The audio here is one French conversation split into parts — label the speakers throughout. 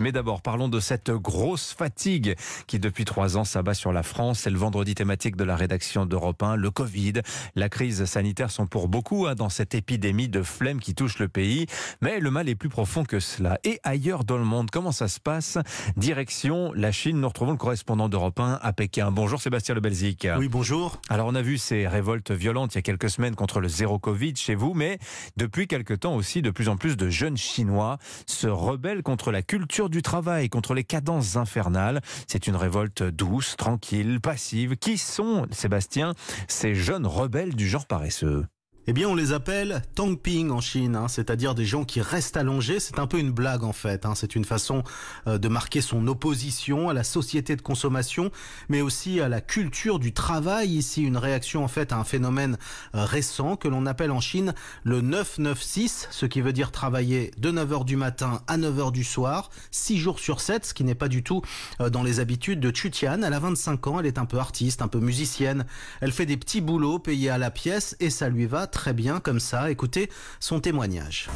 Speaker 1: Mais d'abord, parlons de cette grosse fatigue qui, depuis trois ans, s'abat sur la France. C'est le vendredi thématique de la rédaction d'Europe 1. Le Covid, la crise sanitaire sont pour beaucoup hein, dans cette épidémie de flemme qui touche le pays. Mais le mal est plus profond que cela. Et ailleurs dans le monde, comment ça se passe? Direction la Chine. Nous retrouvons le correspondant d'Europe 1 à Pékin. Bonjour Sébastien Lebelzik.
Speaker 2: Oui, bonjour.
Speaker 1: Alors, on a vu ces révoltes violentes il y a quelques semaines contre le zéro Covid chez vous, mais depuis quelques temps aussi, de plus en plus de jeunes Chinois se rebellent contre la culture du travail, contre les cadences infernales. C'est une révolte douce, tranquille, passive. Qui sont, Sébastien, ces jeunes rebelles du genre paresseux?
Speaker 2: Eh bien, on les appelle tangping en Chine, hein, c'est-à-dire des gens qui restent allongés. C'est un peu une blague en fait. Hein. C'est une façon euh, de marquer son opposition à la société de consommation, mais aussi à la culture du travail. Ici, une réaction en fait à un phénomène euh, récent que l'on appelle en Chine le 996, ce qui veut dire travailler de 9h du matin à 9h du soir, 6 jours sur 7, ce qui n'est pas du tout euh, dans les habitudes de Chutian. Elle a 25 ans, elle est un peu artiste, un peu musicienne. Elle fait des petits boulots payés à la pièce et ça lui va très bien comme ça. Écoutez son témoignage.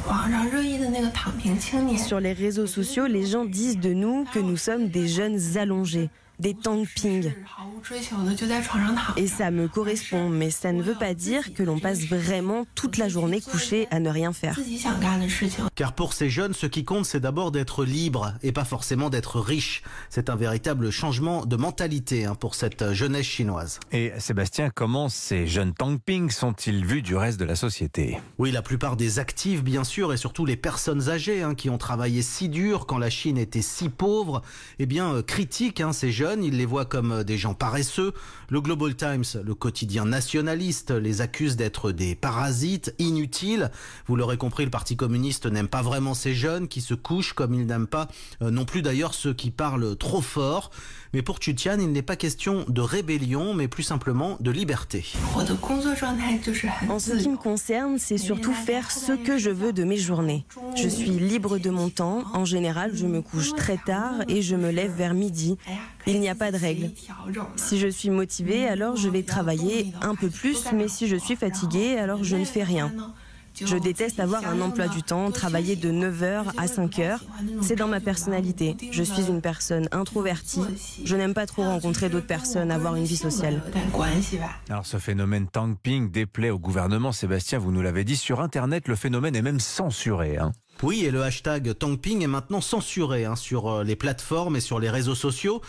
Speaker 3: Sur les réseaux sociaux, les gens disent de nous que nous sommes des jeunes allongés des ping. Et ça me correspond, mais ça ne veut pas dire que l'on passe vraiment toute la journée couché à ne rien faire.
Speaker 2: Car pour ces jeunes, ce qui compte, c'est d'abord d'être libre et pas forcément d'être riche. C'est un véritable changement de mentalité hein, pour cette jeunesse chinoise.
Speaker 1: Et Sébastien, comment ces jeunes ping sont-ils vus du reste de la société?
Speaker 2: Oui, la plupart des actifs, bien sûr, et surtout les personnes âgées hein, qui ont travaillé si dur quand la Chine était si pauvre, eh bien, euh, critiquent hein, ces jeunes il les voit comme euh, des gens paresseux. Le Global Times, le quotidien nationaliste, les accuse d'être des parasites inutiles. Vous l'aurez compris, le Parti communiste n'aime pas vraiment ces jeunes qui se couchent comme il n'aime pas euh, non plus d'ailleurs ceux qui parlent trop fort. Mais pour Tutian, il n'est pas question de rébellion, mais plus simplement de liberté.
Speaker 3: En ce qui me concerne, c'est surtout faire ce que je veux de mes journées. Je suis libre de mon temps. En général, je me couche très tard et je me lève vers midi. N'y a pas de règle. Si je suis motivée, alors je vais travailler un peu plus, mais si je suis fatiguée, alors je ne fais rien. Je déteste avoir un emploi du temps, travailler de 9h à 5h. C'est dans ma personnalité. Je suis une personne introvertie. Je n'aime pas trop rencontrer d'autres personnes, avoir une vie sociale.
Speaker 1: Alors ce phénomène Ping déplaît au gouvernement. Sébastien, vous nous l'avez dit, sur Internet, le phénomène est même censuré. Hein.
Speaker 2: Oui, et le hashtag Tangping est maintenant censuré hein, sur euh, les plateformes et sur les réseaux sociaux.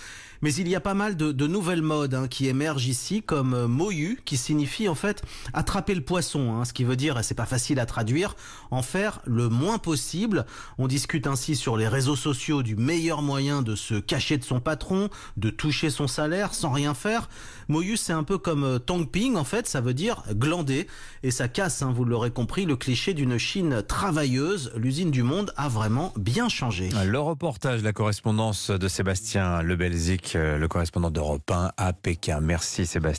Speaker 2: Mais il y a pas mal de, nouvelles modes hein, qui émergent ici, comme euh, moyu, qui signifie en fait attraper le poisson, hein, ce qui veut dire, et c'est pas facile à traduire, en faire le moins possible. On discute ainsi sur les réseaux sociaux du meilleur moyen de se cacher de son patron, de toucher son salaire sans rien faire. Moyu, c'est un peu comme euh, Tangping, en fait, ça veut dire glander, et ça casse, vous l'aurez compris, le cliché d'une Chine travailleuse. Du monde a vraiment bien changé.
Speaker 1: Le reportage, la correspondance de Sébastien Lebelzik le correspondant d'Europe 1 à Pékin. Merci Sébastien.